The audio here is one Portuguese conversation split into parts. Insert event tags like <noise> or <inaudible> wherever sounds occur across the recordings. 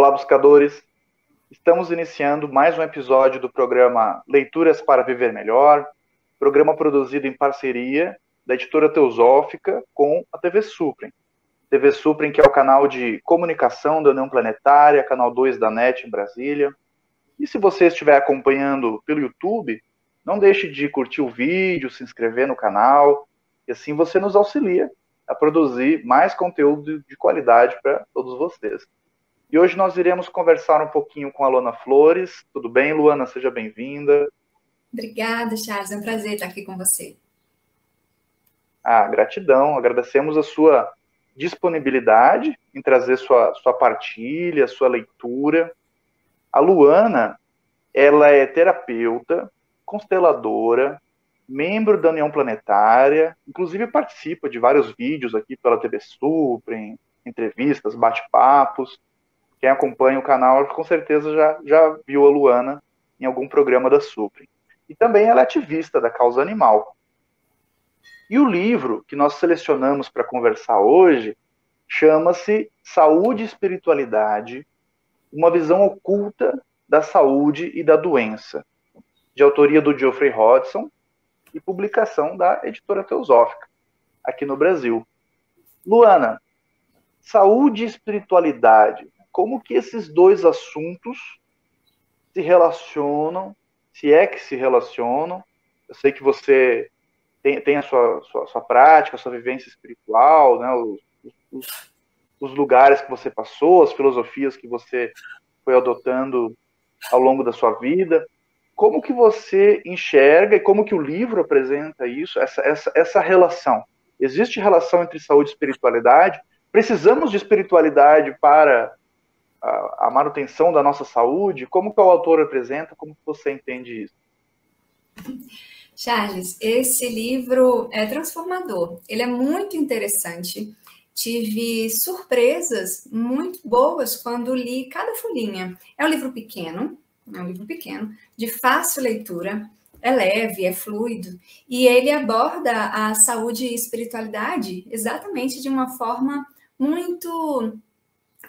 Olá, buscadores! Estamos iniciando mais um episódio do programa Leituras para Viver Melhor, programa produzido em parceria da editora Teosófica com a TV Suprem. TV Suprem, que é o canal de comunicação da União Planetária, canal 2 da NET em Brasília. E se você estiver acompanhando pelo YouTube, não deixe de curtir o vídeo, se inscrever no canal, e assim você nos auxilia a produzir mais conteúdo de qualidade para todos vocês. E hoje nós iremos conversar um pouquinho com a Luana Flores. Tudo bem, Luana? Seja bem-vinda. Obrigada, Charles. É um prazer estar aqui com você. Ah, gratidão. Agradecemos a sua disponibilidade em trazer sua, sua partilha, sua leitura. A Luana, ela é terapeuta, consteladora, membro da União Planetária, inclusive participa de vários vídeos aqui pela TV Suprem, entrevistas, bate-papos. Quem acompanha o canal com certeza já, já viu a Luana em algum programa da Supre. E também ela é ativista da causa animal. E o livro que nós selecionamos para conversar hoje chama-se Saúde e Espiritualidade, uma visão oculta da saúde e da doença, de autoria do Geoffrey Hodgson e publicação da editora Teosófica, aqui no Brasil. Luana, saúde e espiritualidade como que esses dois assuntos se relacionam, se é que se relacionam. Eu sei que você tem, tem a sua, sua, sua prática, a sua vivência espiritual, né, os, os, os lugares que você passou, as filosofias que você foi adotando ao longo da sua vida. Como que você enxerga e como que o livro apresenta isso, essa, essa, essa relação? Existe relação entre saúde e espiritualidade? Precisamos de espiritualidade para a, manutenção da nossa saúde? Como que o autor apresenta? Como que você entende isso? <laughs> Charles, esse livro é transformador. Ele é muito interessante. Tive surpresas muito boas quando li cada folhinha. É um livro pequeno, é um livro pequeno, de fácil leitura, é leve, é fluido, e ele aborda a saúde e espiritualidade exatamente de uma forma muito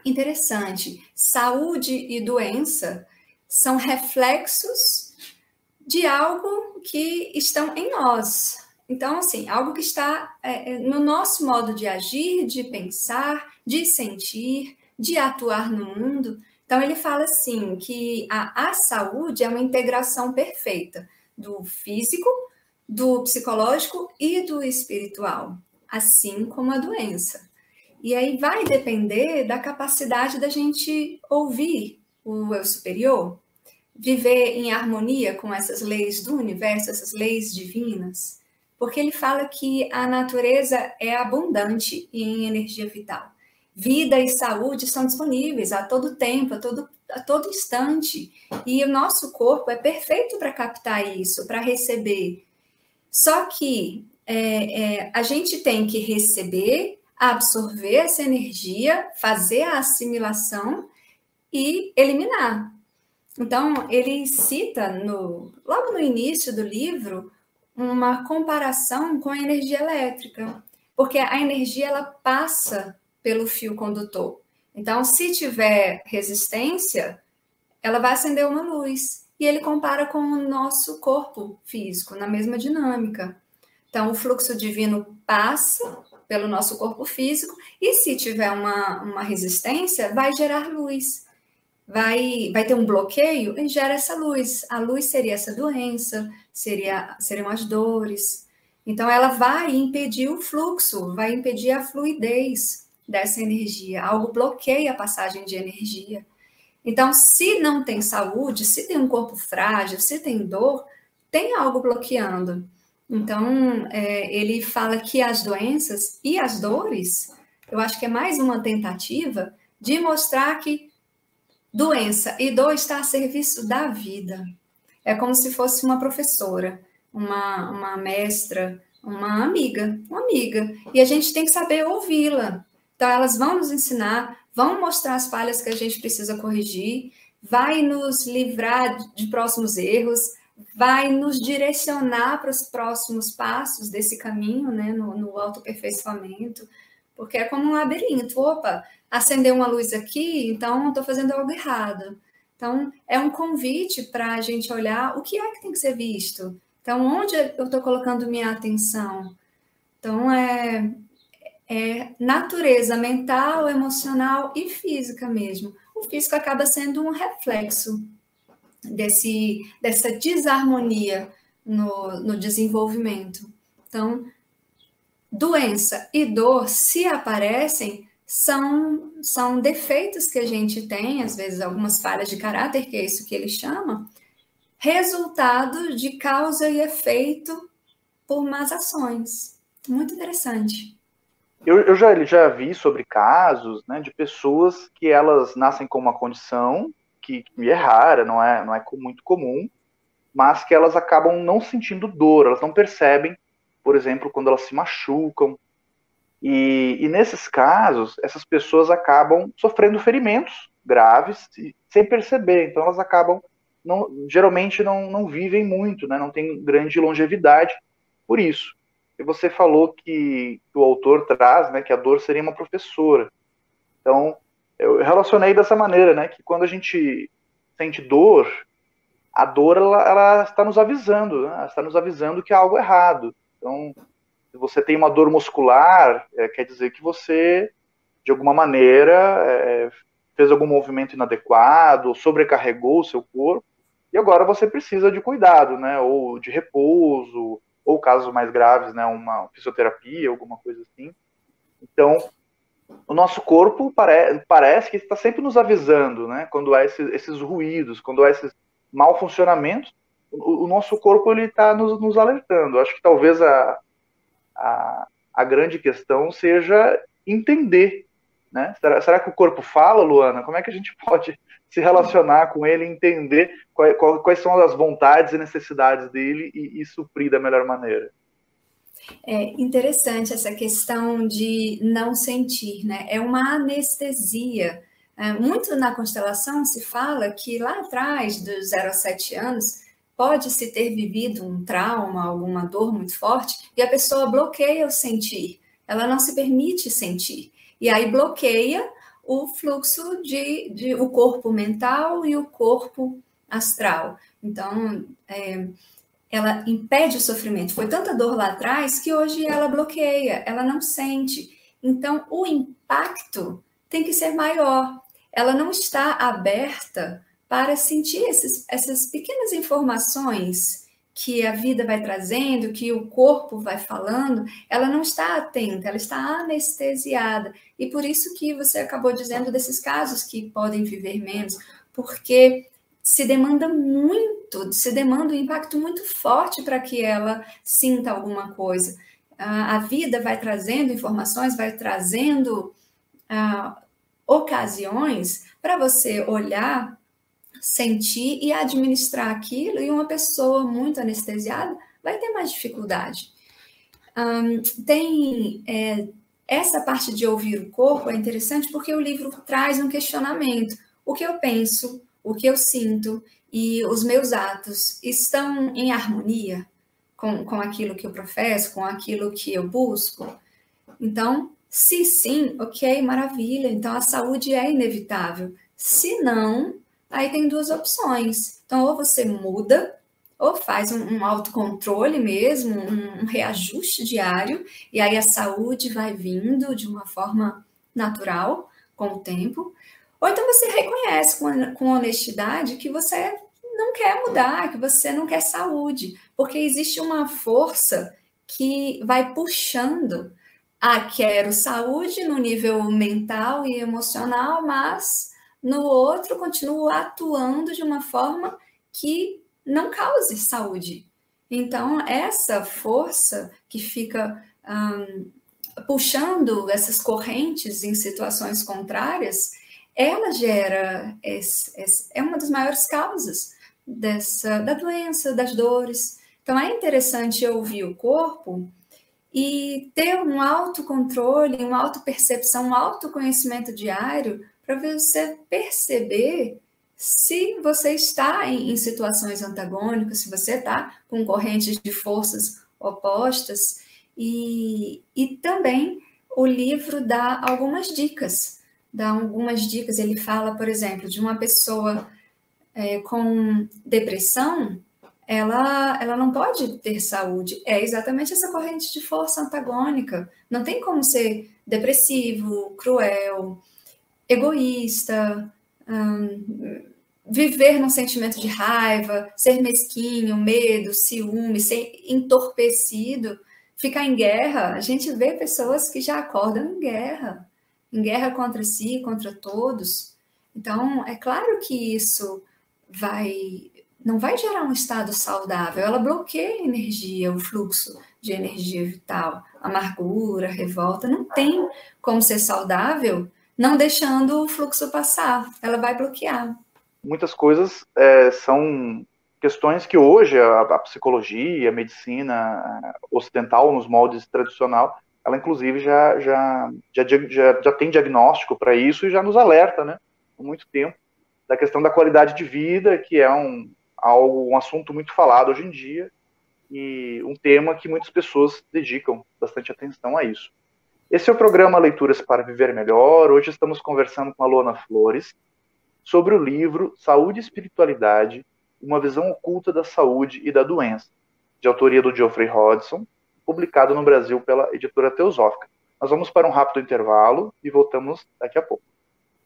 interessante. Saúde e doença são reflexos de algo que estão em nós. Então, assim, algo que está é, é, no nosso modo de agir, de pensar, de sentir, de atuar no mundo. Então, ele fala assim que a, a saúde é uma integração perfeita do físico, do psicológico e do espiritual, assim como a doença. E aí vai depender da capacidade da gente ouvir o eu superior, viver em harmonia com essas leis do universo, essas leis divinas, porque ele fala que a natureza é abundante em energia vital. Vida e saúde são disponíveis a todo tempo, a todo, a todo instante. E o nosso corpo é perfeito para captar isso, para receber. Só que é, é, a gente tem que receber absorver essa energia, fazer a assimilação e eliminar. Então, ele cita no, logo no início do livro uma comparação com a energia elétrica, porque a energia ela passa pelo fio condutor. Então, se tiver resistência, ela vai acender uma luz. E ele compara com o nosso corpo físico, na mesma dinâmica. Então, o fluxo divino passa pelo nosso corpo físico, e se tiver uma, uma resistência, vai gerar luz. Vai, vai ter um bloqueio e gera essa luz. A luz seria essa doença, seria, seriam as dores. Então, ela vai impedir o fluxo, vai impedir a fluidez dessa energia. Algo bloqueia a passagem de energia. Então, se não tem saúde, se tem um corpo frágil, se tem dor, tem algo bloqueando. Então, é, ele fala que as doenças e as dores, eu acho que é mais uma tentativa de mostrar que doença e dor está a serviço da vida. É como se fosse uma professora, uma, uma mestra, uma amiga, uma amiga. E a gente tem que saber ouvi-la. Então, elas vão nos ensinar, vão mostrar as falhas que a gente precisa corrigir, vai nos livrar de próximos erros, vai nos direcionar para os próximos passos desse caminho, né, no, no autoaperfeiçoamento, porque é como um labirinto. Opa, acendeu uma luz aqui, então estou fazendo algo errado. Então, é um convite para a gente olhar o que é que tem que ser visto. Então, onde eu estou colocando minha atenção? Então, é, é natureza mental, emocional e física mesmo. O físico acaba sendo um reflexo desse, dessa desarmonia no, no desenvolvimento. Então, doença e dor, se aparecem, são, são defeitos que a gente tem, às vezes algumas falhas de caráter, que é isso que ele chama, resultado de causa e efeito por más ações. Muito interessante. Eu, eu já, já vi sobre casos né, de pessoas que elas nascem com uma condição que, é rara, não é, não é muito comum, mas que elas acabam não sentindo dor, elas não percebem, por exemplo, quando elas se machucam, e, e, nesses casos, essas pessoas acabam sofrendo ferimentos graves sem perceber. Então, elas acabam, não, geralmente, não, não vivem muito, né? não tem grande longevidade por isso. E você falou que, que o autor traz né, que a dor seria uma professora. Então, eu relacionei dessa maneira, né? Que quando a gente sente dor, a dor ela, ela está nos avisando, né? Ela está nos avisando que há algo errado. Então, se você tem uma dor muscular, é, quer dizer que você, de alguma maneira, é, fez algum movimento inadequado, sobrecarregou o seu corpo, e agora você precisa de cuidado, né? Ou de repouso, ou casos mais graves, né? Uma fisioterapia, alguma coisa assim. Então, o nosso corpo pare parece que está sempre nos avisando, né? Quando há esses, esses ruídos, quando há esses mal funcionamentos, o, o nosso corpo ele está nos, nos alertando. Acho que talvez a, a, a grande questão seja entender. Né? Será, será, que o corpo fala, Luana? Como é que a gente <laughs> pode se relacionar com ele, entender quais, quais são as vontades e necessidades dele e, e suprir da melhor maneira? É interessante essa questão de não sentir, né? É uma anestesia. É, muito na constelação se fala que lá atrás, dos 0 a 7 anos, pode-se ter vivido um trauma, alguma dor muito forte, e a pessoa bloqueia o sentir, ela não se permite sentir. E aí bloqueia o fluxo de, de o corpo mental e o corpo astral. Então, é, ela impede o sofrimento. Foi tanta dor lá atrás que hoje ela bloqueia, ela não sente. Então, o impacto tem que ser maior. Ela não está aberta para sentir esses, essas pequenas informações que a vida vai trazendo, que o corpo vai falando, ela não está atenta, ela está anestesiada. E por isso que você acabou dizendo desses casos que podem viver menos, porque se demanda muito, se demanda um impacto muito forte para que ela sinta alguma coisa. A vida vai trazendo informações, vai trazendo uh, ocasiões para você olhar sentir e administrar aquilo, e uma pessoa muito anestesiada vai ter mais dificuldade. Um, tem é, essa parte de ouvir o corpo é interessante porque o livro traz um questionamento. O que eu penso, o que eu sinto e os meus atos estão em harmonia com, com aquilo que eu professo, com aquilo que eu busco? Então, se sim, ok, maravilha. Então a saúde é inevitável. Se não, aí tem duas opções. Então, ou você muda, ou faz um, um autocontrole mesmo, um, um reajuste diário, e aí a saúde vai vindo de uma forma natural com o tempo. Ou então você reconhece com, com honestidade que você não quer mudar, que você não quer saúde, porque existe uma força que vai puxando. Ah, quero saúde no nível mental e emocional, mas no outro continuo atuando de uma forma que não cause saúde. Então, essa força que fica puxando essas correntes em situações contrárias, ela gera, esse, esse, é uma das maiores causas dessa, da doença, das dores. Então, é interessante ouvir o corpo e ter um autocontrole, uma autopercepção, um autoconhecimento diário para você perceber se você está em, em situações antagônicas, se você está com correntes de forças opostas, e, e também o livro dá algumas dicas. Dá algumas dicas. Ele fala, por exemplo, de uma pessoa é, com depressão, ela, ela não pode ter saúde. É exatamente essa corrente de força antagônica. Não tem como ser depressivo, cruel, egoísta, hum, viver num sentimento de raiva, ser mesquinho, medo, ciúme, ser entorpecido, ficar em guerra. A gente vê pessoas que já acordam em guerra, em guerra contra si, contra todos. Então, é claro que isso vai não vai gerar um estado saudável, ela bloqueia a energia, o fluxo de energia vital, amargura, revolta, não tem como ser saudável não deixando o fluxo passar, ela vai bloquear. Muitas coisas é, são questões que hoje a, a, psicologia, a medicina ocidental, nos moldes tradicional, ela inclusive já, já, já, já, já tem diagnóstico para isso e já nos alerta, né, há muito tempo, da questão da qualidade de vida, que é um, algo, um assunto muito falado hoje em dia e um tema que muitas pessoas dedicam bastante atenção a isso. Esse é o programa Leituras para Viver Melhor. Hoje estamos conversando com a Luana Flores sobre o livro Saúde e Espiritualidade, uma visão oculta da saúde e da doença, de autoria do Geoffrey Hodgson, publicado no Brasil pela editora Teosófica. Nós vamos para um rápido intervalo e voltamos daqui a pouco.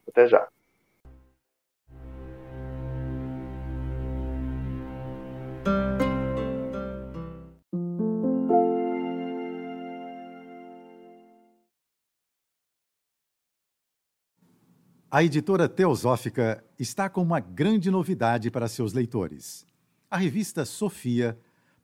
Até já. A editora Teosófica está com uma grande novidade para seus leitores. A revista Sofia,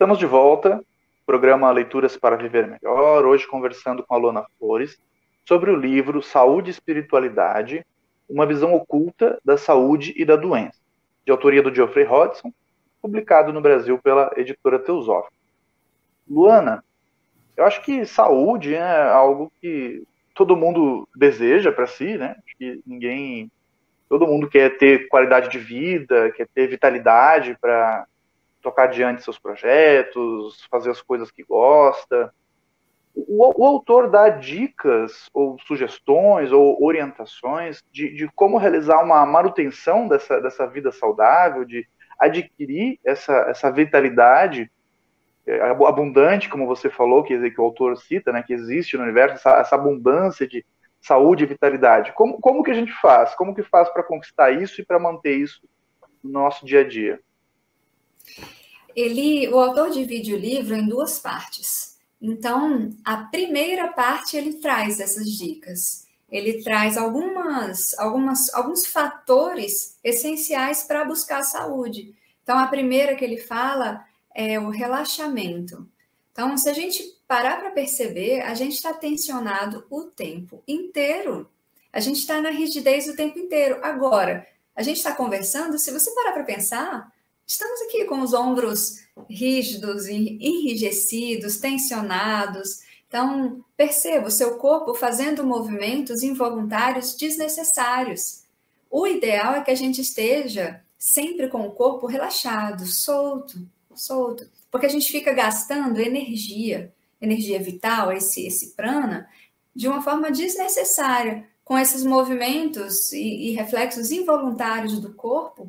Estamos de volta, programa Leituras para Viver Melhor, hoje conversando com a Lona Flores sobre o livro Saúde e Espiritualidade, uma visão oculta da saúde e da doença de autoria do Geoffrey Hodgson, publicado no Brasil pela editora Teosófica. Luana, eu acho que saúde é algo que todo mundo deseja para si, né? Acho que ninguém, todo mundo quer ter qualidade de vida, quer ter vitalidade para tocar adiante seus projetos, fazer as coisas que gosta. O, o, autor dá dicas ou sugestões ou orientações de, de como realizar uma manutenção dessa, dessa vida saudável, de adquirir essa, essa vitalidade é, abundante, como você falou, que, que o autor cita, né, que existe no universo, essa, essa abundância de saúde e vitalidade. Como, como que a gente faz? Como que faz para conquistar isso e para manter isso no nosso dia a dia? Ele, o autor divide o livro em duas partes. Então, a primeira parte ele traz essas dicas. Ele traz algumas, algumas, alguns fatores essenciais para buscar a saúde. Então, a primeira que ele fala é o relaxamento. Então, se a gente parar para perceber, a gente está tensionado o tempo inteiro. A gente está na rigidez o tempo inteiro. Agora, a gente está conversando, se você parar para pensar, estamos aqui com os ombros rígidos, enrijecidos, tensionados. Então, perceba o seu corpo fazendo movimentos involuntários desnecessários. O ideal é que a gente esteja sempre com o corpo relaxado, solto, solto, porque a gente fica gastando energia, energia vital, esse, esse prana, de uma forma desnecessária, com esses movimentos e, e reflexos involuntários do corpo.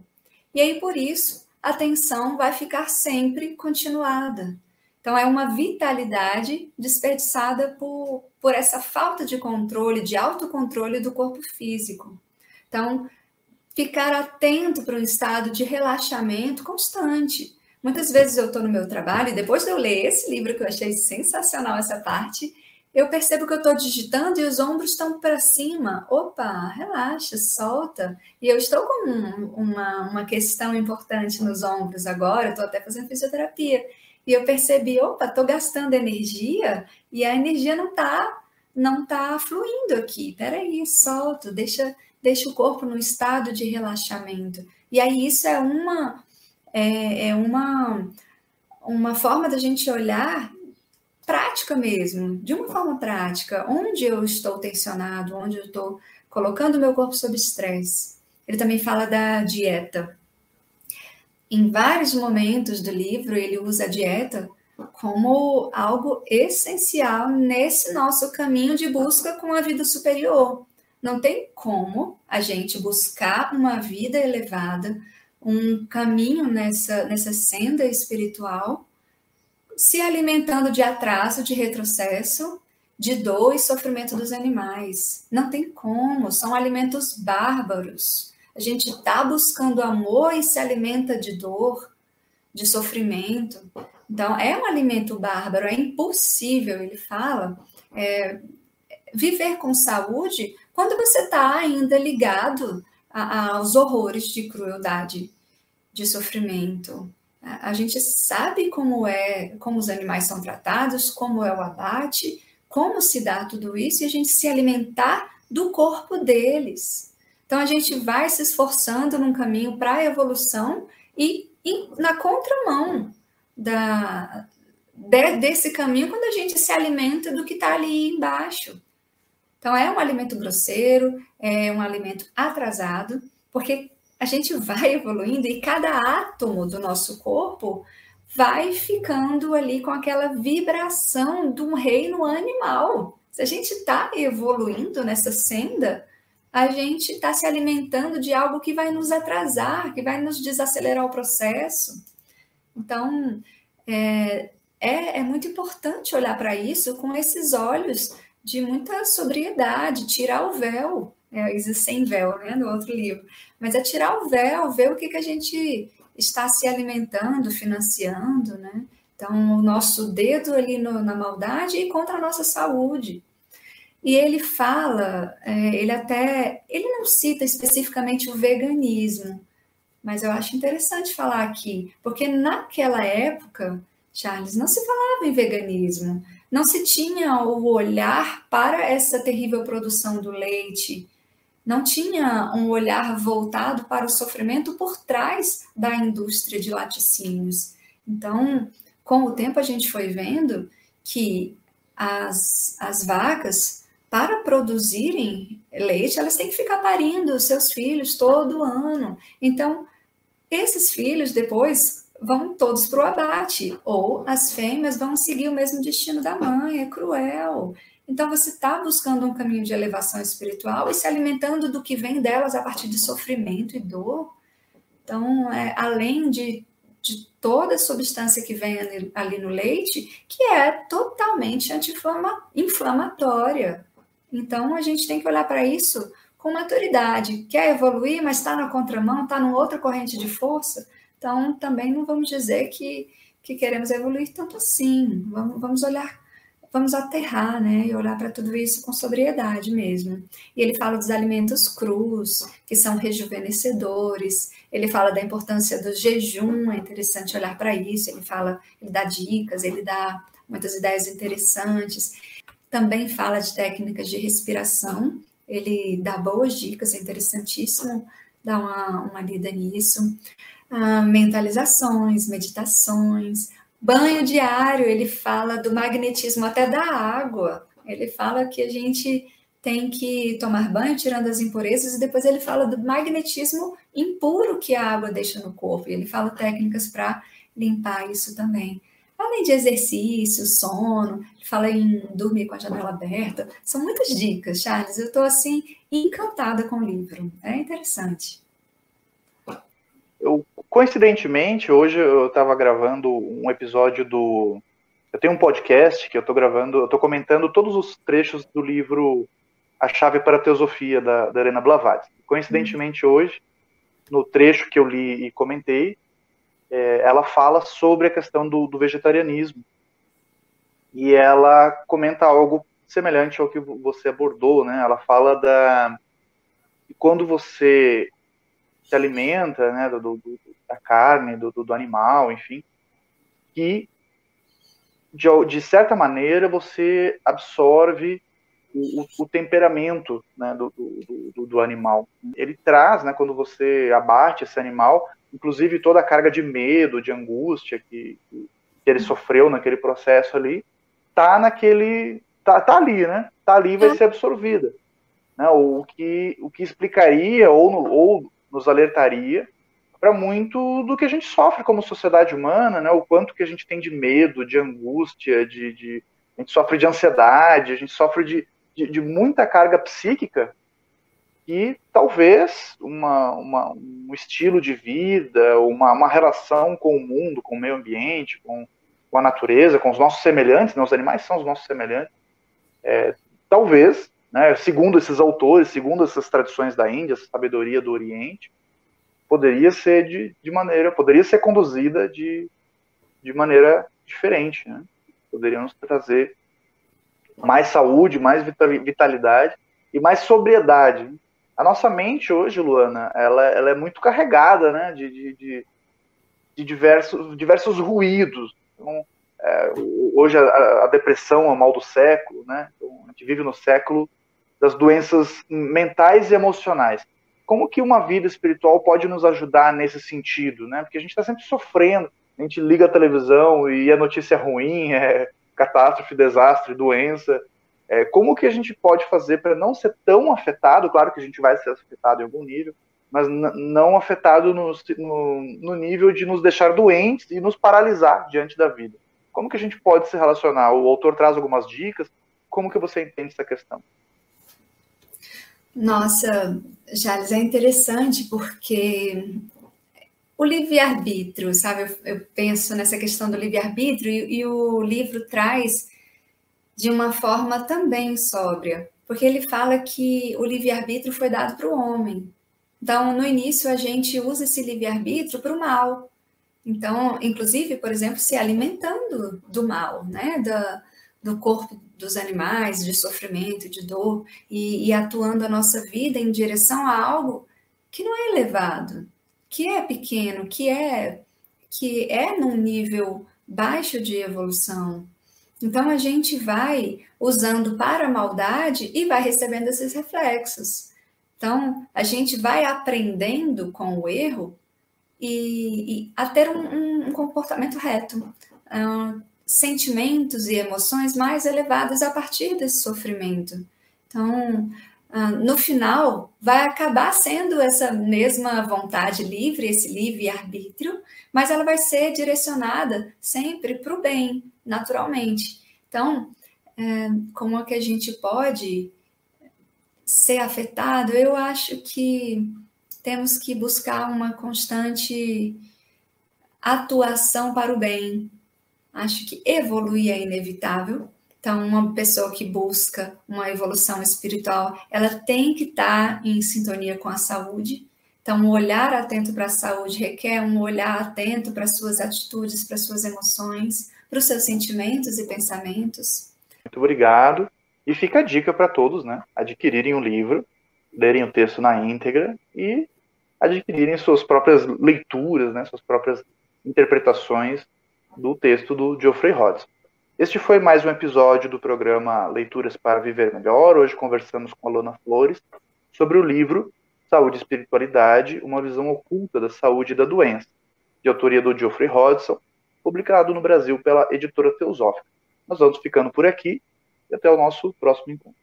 E aí, por isso, a tensão vai ficar sempre continuada. Então, é uma vitalidade desperdiçada por, por essa falta de controle, de autocontrole do corpo físico. Então, ficar atento para um estado de relaxamento constante. Muitas vezes eu estou no meu trabalho e depois de eu ler esse livro, que eu achei sensacional essa parte, eu percebo que eu estou digitando e os ombros estão para cima. Opa, relaxa, solta. E eu estou com uma, uma questão importante nos ombros agora, estou até fazendo fisioterapia. E eu percebi, opa, estou gastando energia e a energia não está não tá fluindo aqui. Peraí, solto, deixa, deixa o corpo no estado de relaxamento. E aí isso é uma é, é uma uma forma da gente olhar prática mesmo, de uma forma prática, onde eu estou tensionado, onde eu estou colocando meu corpo sob estresse. Ele também fala da dieta. Em vários momentos do livro, ele usa a dieta como algo essencial nesse nosso caminho de busca com a vida superior. Não tem como a gente buscar uma vida elevada, um caminho nessa, nessa senda espiritual, se alimentando de atraso, de retrocesso, de dor e sofrimento dos animais. Não tem como, são alimentos bárbaros. A gente está buscando amor e se alimenta de dor, de sofrimento. Então, é um alimento bárbaro, é impossível, ele fala, é, viver com saúde quando você está ainda ligado a, a, aos horrores de crueldade, de sofrimento. A, gente sabe como é, como os animais são tratados, como é o abate, como se dá tudo isso, e a gente se alimentar do corpo deles. Então a gente vai se esforçando num caminho para a evolução e, e, na contramão da, de, desse caminho quando a gente se alimenta do que está ali embaixo. Então é um alimento grosseiro, é um alimento atrasado, porque a gente vai evoluindo e cada átomo do nosso corpo vai ficando ali com aquela vibração de um reino animal. Se a gente está evoluindo nessa senda, a gente está se alimentando de algo que vai nos atrasar, que vai nos desacelerar o processo. Então, é, é, é muito importante olhar para isso com esses olhos de muita sobriedade, tirar o véu, é, sem véu, né, no outro livro, mas é tirar o véu, ver o que, que a gente está se alimentando, financiando, né? Então, o nosso dedo ali no, na maldade e contra a nossa saúde. E ele fala, é, ele até, ele não cita especificamente o veganismo, mas eu acho interessante falar aqui, porque naquela época, Charles, não se falava em veganismo, não se tinha o olhar para essa terrível produção do leite, não tinha um olhar voltado para o sofrimento por trás da indústria de laticínios. Então, com o tempo, a gente foi vendo que as, as vacas para produzirem leite, elas têm que ficar parindo seus filhos todo ano. Então, esses filhos depois vão todos para o abate, ou as fêmeas vão seguir o mesmo destino da mãe, é cruel. Então, você está buscando um caminho de elevação espiritual e se alimentando do que vem delas a partir de sofrimento e dor. Então, é, além de, de toda substância que vem ali, ali no leite, que é totalmente anti-inflamatória. Então, a gente tem que olhar para isso com maturidade. Quer evoluir, mas está na contramão, está numa outra corrente de força. Então, também não vamos dizer que, que queremos evoluir tanto assim. Vamos, vamos olhar, vamos aterrar, né? E olhar para tudo isso com sobriedade mesmo. E ele fala dos alimentos crus, que são rejuvenescedores. Ele fala da importância do jejum, é interessante olhar para isso. Ele fala, ele dá dicas, ele dá muitas ideias interessantes também fala de técnicas de respiração, ele dá boas dicas, é interessantíssimo dar uma, uma lida nisso. Ah, mentalizações, meditações, banho diário, ele fala do magnetismo até da água. Ele fala que a gente tem que tomar banho tirando as impurezas e depois ele fala do magnetismo impuro que a água deixa no corpo. E ele fala técnicas para limpar isso também. Além de exercício, sono, fala em dormir com a janela aberta. São muitas dicas, Charles. Eu estou assim encantada com o livro. É interessante. Eu coincidentemente, hoje eu estava gravando um episódio do. Eu tenho um podcast que eu estou gravando, eu estou comentando todos os trechos do livro A Chave para a Teosofia, da, da Helena Blavatsky. Coincidentemente, hoje, no trecho que eu li e comentei, é, ela fala sobre a questão do, do vegetarianismo. E ela comenta algo semelhante ao que você abordou, né? Ela fala da quando você se alimenta, né, do, do da carne, do, do, animal, enfim, que de, de certa maneira você absorve o, o, temperamento né, do, do, do, animal. Ele traz, né, quando você abate esse animal, inclusive toda a carga de medo, de angústia que, que ele sofreu naquele processo ali, tá naquele, tá, tá ali, né? Tá ali e vai é. ser absorvida. Né? O, que, o que explicaria ou, no, ou nos alertaria para muito do que a gente sofre como sociedade humana, né? O quanto que a gente tem de medo, de angústia, de, de a gente sofre de ansiedade, a gente sofre de, de, de muita carga psíquica e talvez uma, uma, um estilo de vida, uma, uma relação com o mundo, com o meio ambiente, com, com a natureza, com os nossos semelhantes, né? os animais são os nossos semelhantes, é, talvez, né, segundo esses autores, segundo essas tradições da Índia, essa sabedoria do Oriente, poderia ser de, de maneira, poderia ser conduzida de, de maneira diferente, né? Poderíamos trazer mais saúde, mais vitalidade e mais sobriedade. A nossa mente hoje, Luana, ela, ela é muito carregada, né, de, de, de, de diversos, diversos ruídos. Então, é, hoje a, a, depressão é o mal do século, né? Então, a gente vive no século das doenças mentais e emocionais. Como que uma vida espiritual pode nos ajudar nesse sentido, né? Porque a gente está sempre sofrendo, a gente liga a televisão e a notícia é ruim, <laughs> é catástrofe, desastre, doença. É, como que a gente pode fazer para não ser tão afetado? Claro que a gente vai ser afetado em algum nível, mas não afetado no, no, no nível de nos deixar doentes e nos paralisar diante da vida. Como que a gente pode se relacionar? O autor traz algumas dicas. Como que você entende essa questão? Nossa, Jales, é interessante porque o livre-arbítrio, sabe? Eu, eu, penso nessa questão do livre-arbítrio e, e o livro traz de uma forma também sóbria, porque ele fala que o livre-arbítrio foi dado para o homem. Então, no início, a gente usa esse livre-arbítrio para o mal. Então, inclusive, por exemplo, se alimentando do mal, né? Da, do corpo dos animais, de sofrimento, de dor, e, e atuando a nossa vida em direção a algo que não é elevado, que é pequeno, que é que é num nível baixo de evolução. Então a gente vai usando para a maldade e vai recebendo esses reflexos. Então a gente vai aprendendo com o erro e, e a ter um, um comportamento reto, uh, sentimentos e emoções mais elevadas a partir desse sofrimento. Então, uh, no final, vai acabar sendo essa mesma vontade livre, esse livre arbítrio, mas ela vai ser direcionada sempre para o bem, naturalmente. Então, uh, como é que a gente pode ser afetado? Eu acho que temos que buscar uma constante atuação para o bem. Acho que evoluir é inevitável. Então, uma pessoa que busca uma evolução espiritual, ela tem que estar em sintonia com a saúde. Então, um olhar atento para a saúde requer um olhar atento para as suas atitudes, para as suas emoções, para os seus sentimentos e pensamentos. Muito obrigado. E fica a dica para todos, né? Adquirirem o um livro lerem o texto na íntegra e adquirirem suas próprias leituras, né, suas próprias interpretações do texto do Geoffrey Hodgson. Este foi mais um episódio do programa Leituras para Viver Melhor. Hoje conversamos com a Lona Flores sobre o livro Saúde e Espiritualidade, uma visão oculta da saúde e da doença, de autoria do Geoffrey Hodgson, publicado no Brasil pela editora Teosófica. Nós vamos ficando por aqui e até o nosso próximo encontro.